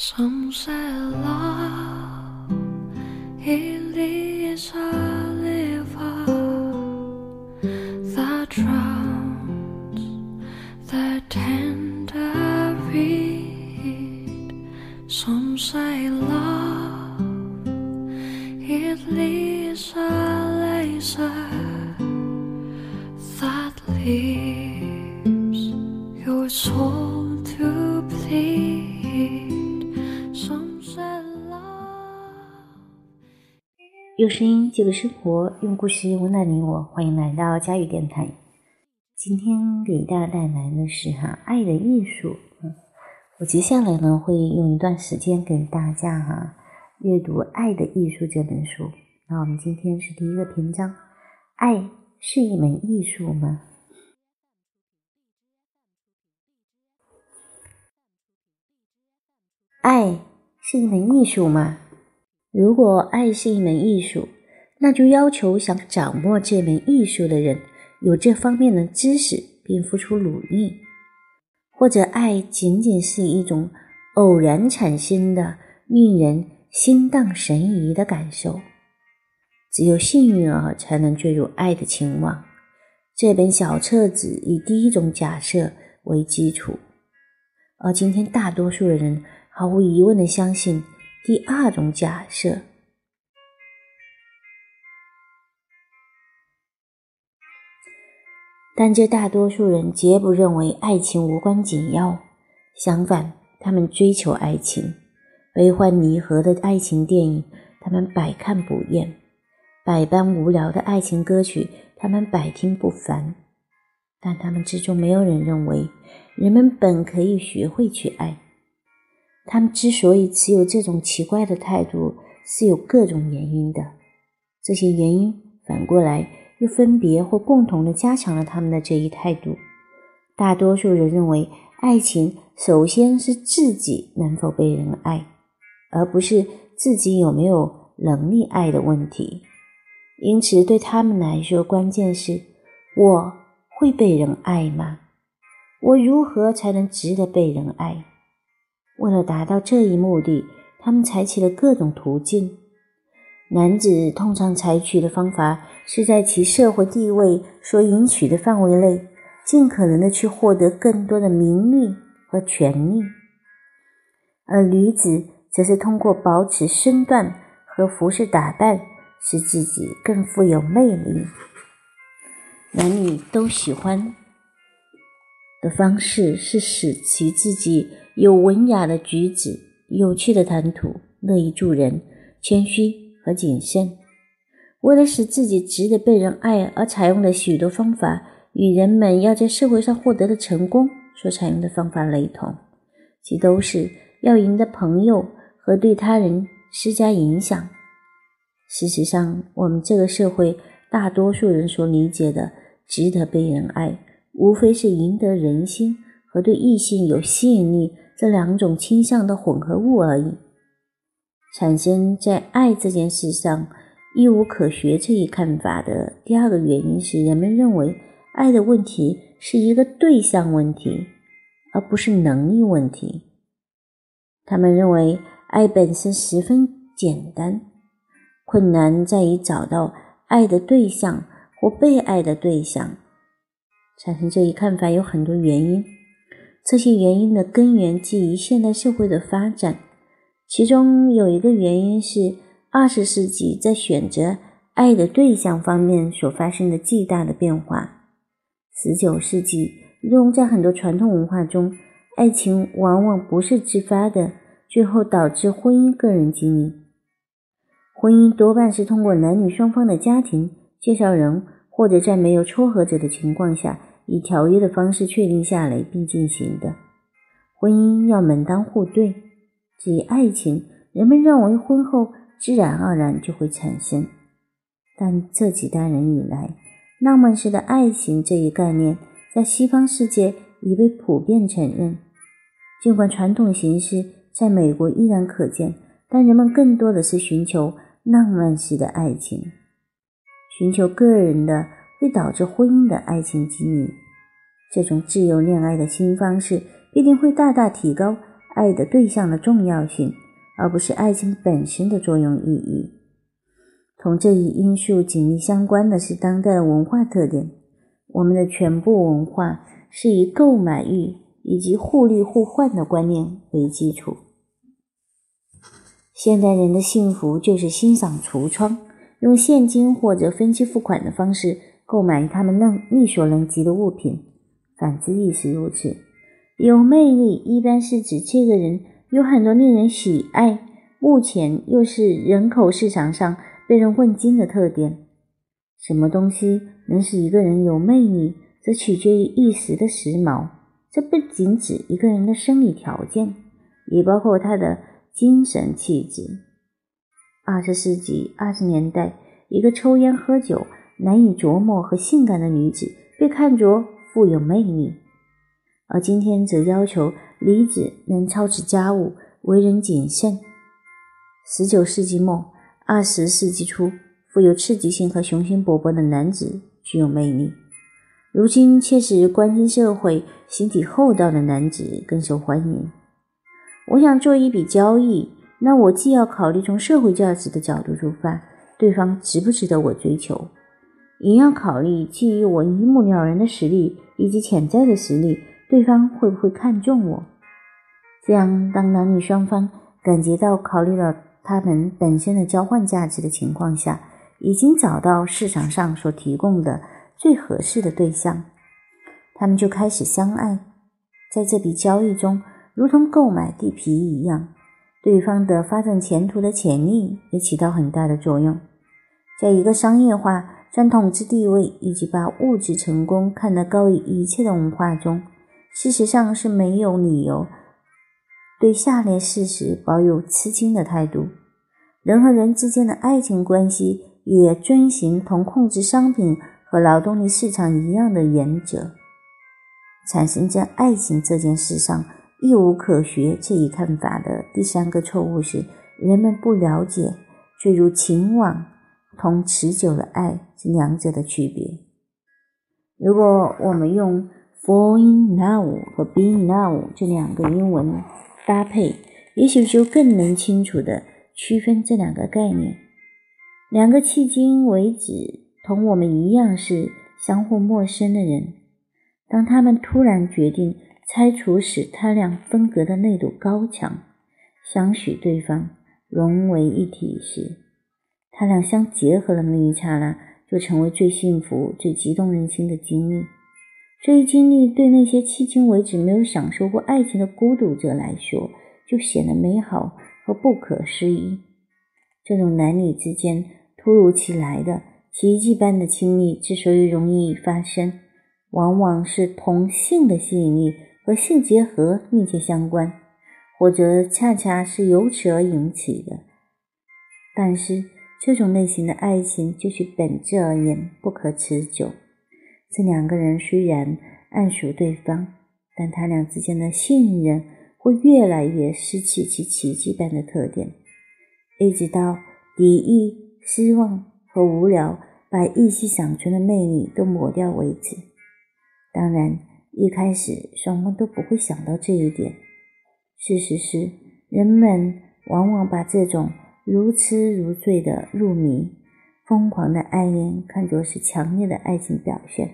Some say love it is a river that drowns the tender reed. Some say love it is a laser that leaves your soul 用声音记录生活，用故事温暖你我。欢迎来到佳宇电台。今天给大家带来的是哈爱的艺术。嗯，我接下来呢会用一段时间给大家哈阅读《爱的艺术》这本书。那我们今天是第一个篇章，爱是一门艺术吗？爱是一门艺术吗？如果爱是一门艺术，那就要求想掌握这门艺术的人有这方面的知识，并付出努力；或者爱仅仅是一种偶然产生的、令人心荡神怡的感受。只有幸运儿才能坠入爱的情网。这本小册子以第一种假设为基础，而今天大多数的人毫无疑问的相信第二种假设。但这大多数人绝不认为爱情无关紧要，相反，他们追求爱情，悲欢离合的爱情电影，他们百看不厌；百般无聊的爱情歌曲，他们百听不烦。但他们之中没有人认为，人们本可以学会去爱。他们之所以持有这种奇怪的态度，是有各种原因的。这些原因反过来又分别或共同的加强了他们的这一态度。大多数人认为，爱情首先是自己能否被人爱，而不是自己有没有能力爱的问题。因此，对他们来说，关键是我会被人爱吗？我如何才能值得被人爱？为了达到这一目的，他们采取了各种途径。男子通常采取的方法是在其社会地位所允许的范围内，尽可能的去获得更多的名利和权利；而女子则是通过保持身段和服饰打扮，使自己更富有魅力。男女都喜欢的方式是使其自己有文雅的举止、有趣的谈吐、乐于助人、谦虚和谨慎。为了使自己值得被人爱而采用的许多方法，与人们要在社会上获得的成功所采用的方法雷同，其都是要赢得朋友和对他人施加影响。事实上，我们这个社会大多数人所理解的值得被人爱，无非是赢得人心和对异性有吸引力这两种倾向的混合物而已。产生在爱这件事上一无可学这一看法的第二个原因是，人们认为爱的问题是一个对象问题，而不是能力问题。他们认为爱本身十分简单，困难在于找到爱的对象或被爱的对象。产生这一看法有很多原因，这些原因的根源基于现代社会的发展。其中有一个原因是二十世纪在选择爱的对象方面所发生的巨大的变化。十九世纪，用在很多传统文化中，爱情往往不是自发的，最后导致婚姻个人经历。婚姻多半是通过男女双方的家庭介绍人，或者在没有撮合者的情况下，以条约的方式确定下来并进行的。婚姻要门当户对。至于爱情，人们认为婚后自然而然就会产生。但这几代人以来，浪漫式的爱情这一概念在西方世界已被普遍承认。尽管传统形式在美国依然可见，但人们更多的是寻求浪漫式的爱情，寻求个人的会导致婚姻的爱情经历。这种自由恋爱的新方式必定会大大提高。爱的对象的重要性，而不是爱情本身的作用意义。同这一因素紧密相关的是当代的文化特点。我们的全部文化是以购买欲以及互利互换的观念为基础。现代人的幸福就是欣赏橱窗，用现金或者分期付款的方式购买他们能力所能及的物品，反之亦是如此。有魅力一般是指这个人有很多令人喜爱，目前又是人口市场上被人问津的特点。什么东西能使一个人有魅力，则取决于一时的时髦。这不仅指一个人的生理条件，也包括他的精神气质。二十世纪二十年代，一个抽烟喝酒、难以琢磨和性感的女子被看作富有魅力，而今天则要求女子能操持家务、为人谨慎。十九世纪末，二十世纪初。富有刺激性和雄心勃勃的男子具有魅力，如今却使关心社会、心体厚道的男子更受欢迎。我想做一笔交易，那我既要考虑从社会价值的角度出发，对方值不值得我追求，也要考虑基于我一目了然的实力以及潜在的实力，对方会不会看中我。这样，当男女双方感觉到考虑了他们本身的交换价值的情况下，已经找到市场上所提供的最合适的对象，他们就开始相爱。在这笔交易中，如同购买地皮一样，对方的发展前途的潜力也起到很大的作用。在一个商业化、占统治地位以及把物质成功看得高于一切的文化中，事实上是没有理由对下列事实保有吃惊的态度：人和人之间的爱情关系。也遵循同控制商品和劳动力市场一样的原则。产生在爱情这件事上亦无可学这一看法的第三个错误是，人们不了解坠入情网同持久的爱这两者的区别。如果我们用 “fall in love” 和 “be in love” 这两个英文搭配，也许就更能清楚地区分这两个概念。两个迄今为止同我们一样是相互陌生的人，当他们突然决定拆除使他俩分隔的那堵高墙，相许对方融为一体时，他俩相结合的那一刹那，就成为最幸福、最激动人心的经历。这一经历对那些迄今为止没有享受过爱情的孤独者来说，就显得美好和不可思议。这种男女之间。突如其来的奇迹般的亲密之所以容易发生，往往是同性的吸引力和性结合密切相关，或者恰恰是由此而引起的。但是，这种类型的爱情就其本质而言不可持久。这两个人虽然暗属对方，但他俩之间的信任会越来越失去其奇迹般的特点，一直到敌意。失望和无聊把一息想存的魅力都抹掉为止。当然，一开始双方都不会想到这一点。事实是，人们往往把这种如痴如醉的入迷、疯狂的爱恋看作是强烈的爱情表现，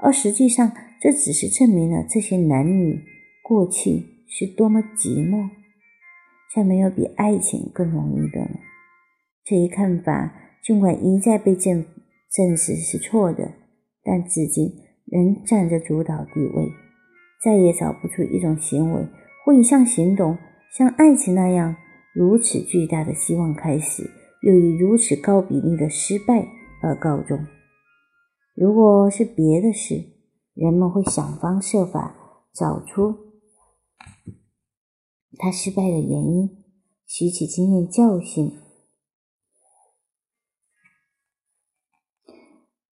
而实际上，这只是证明了这些男女过去是多么寂寞。却没有比爱情更容易的了。这一看法尽管一再被证证实是错的，但至今仍占着主导地位。再也找不出一种行为或一项行动像爱情那样如此巨大的希望开始，又以如此高比例的失败而告终。如果是别的事，人们会想方设法找出他失败的原因，吸取经验教训。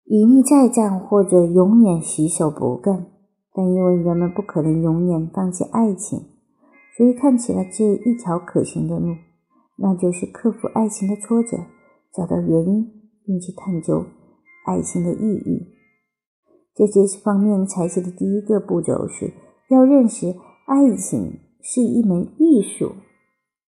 以逆再战，或者永远洗手不干。但因为人们不可能永远放弃爱情，所以看起来只有一条可行的路，那就是克服爱情的挫折，找到原因，并且探究爱情的意义。在这方面采取的第一个步骤是要认识爱情是一门艺术，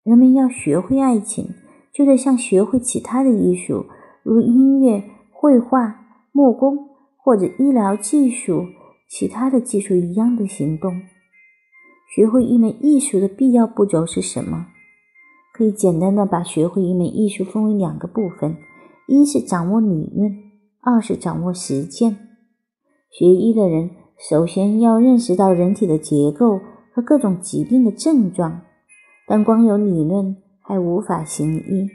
人们要学会爱情，就得像学会其他的艺术，如音乐、绘画、木工或者医疗技术、其他的技术一样的行动。学会一门艺术的必要步骤是什么？可以简单的把学会一门艺术分为两个部分：一是掌握理论，二是掌握实践。学医的人首先要认识到人体的结构和各种疾病的症状，但光有理论还无法行医。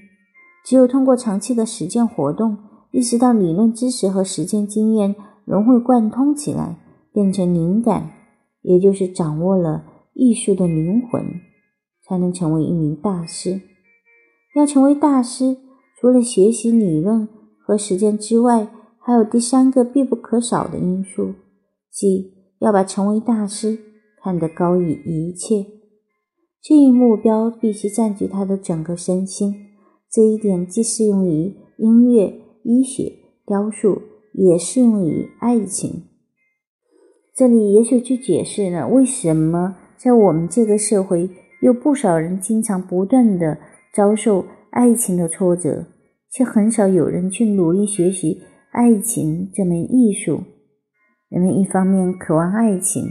只有通过长期的实践活动，意识到理论知识和实践经验融会贯通起来，变成灵感，也就是掌握了艺术的灵魂。才能成为一名大师。要成为大师，除了学习理论和实践之外，还有第三个必不可少的因素，即要把成为大师看得高于一切。这一目标必须占据他的整个身心。这一点既适用于音乐、医学、雕塑，也适用于爱情。这里也许就解释了为什么在我们这个社会。有不少人经常不断的遭受爱情的挫折，却很少有人去努力学习爱情这门艺术。人们一方面渴望爱情，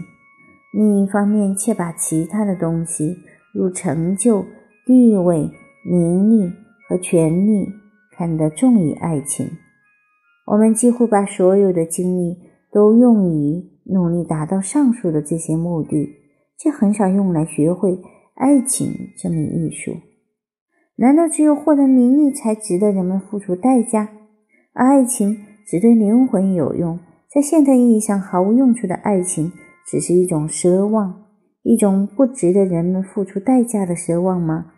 另一方面却把其他的东西，如成就、地位、名利和权力，看得重于爱情。我们几乎把所有的精力都用于努力达到上述的这些目的，却很少用来学会。爱情这门艺术，难道只有获得名利才值得人们付出代价？而爱情只对灵魂有用，在现代意义上毫无用处的爱情，只是一种奢望，一种不值得人们付出代价的奢望吗？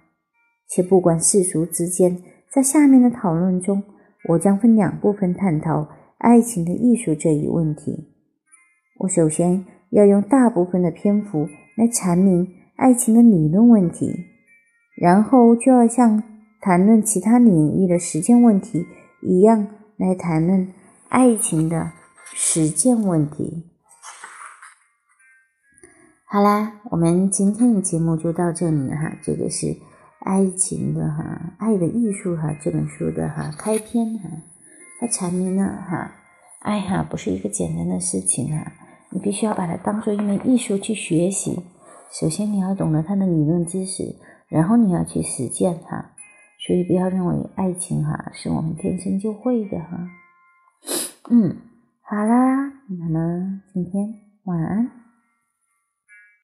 且不管世俗之间，在下面的讨论中，我将分两部分探讨爱情的艺术这一问题。我首先要用大部分的篇幅来阐明。爱情的理论问题，然后就要像谈论其他领域的实践问题一样来谈论爱情的实践问题。好啦，我们今天的节目就到这里了哈。这个是爱情的哈《爱的艺术》哈这本书的哈开篇哈，它阐明了哈爱哈不是一个简单的事情哈，你必须要把它当做一门艺术去学习。首先，你要懂得它的理论知识，然后你要去实践它。所以，不要认为爱情哈是我们天生就会的哈。嗯，好啦，那么今天晚安。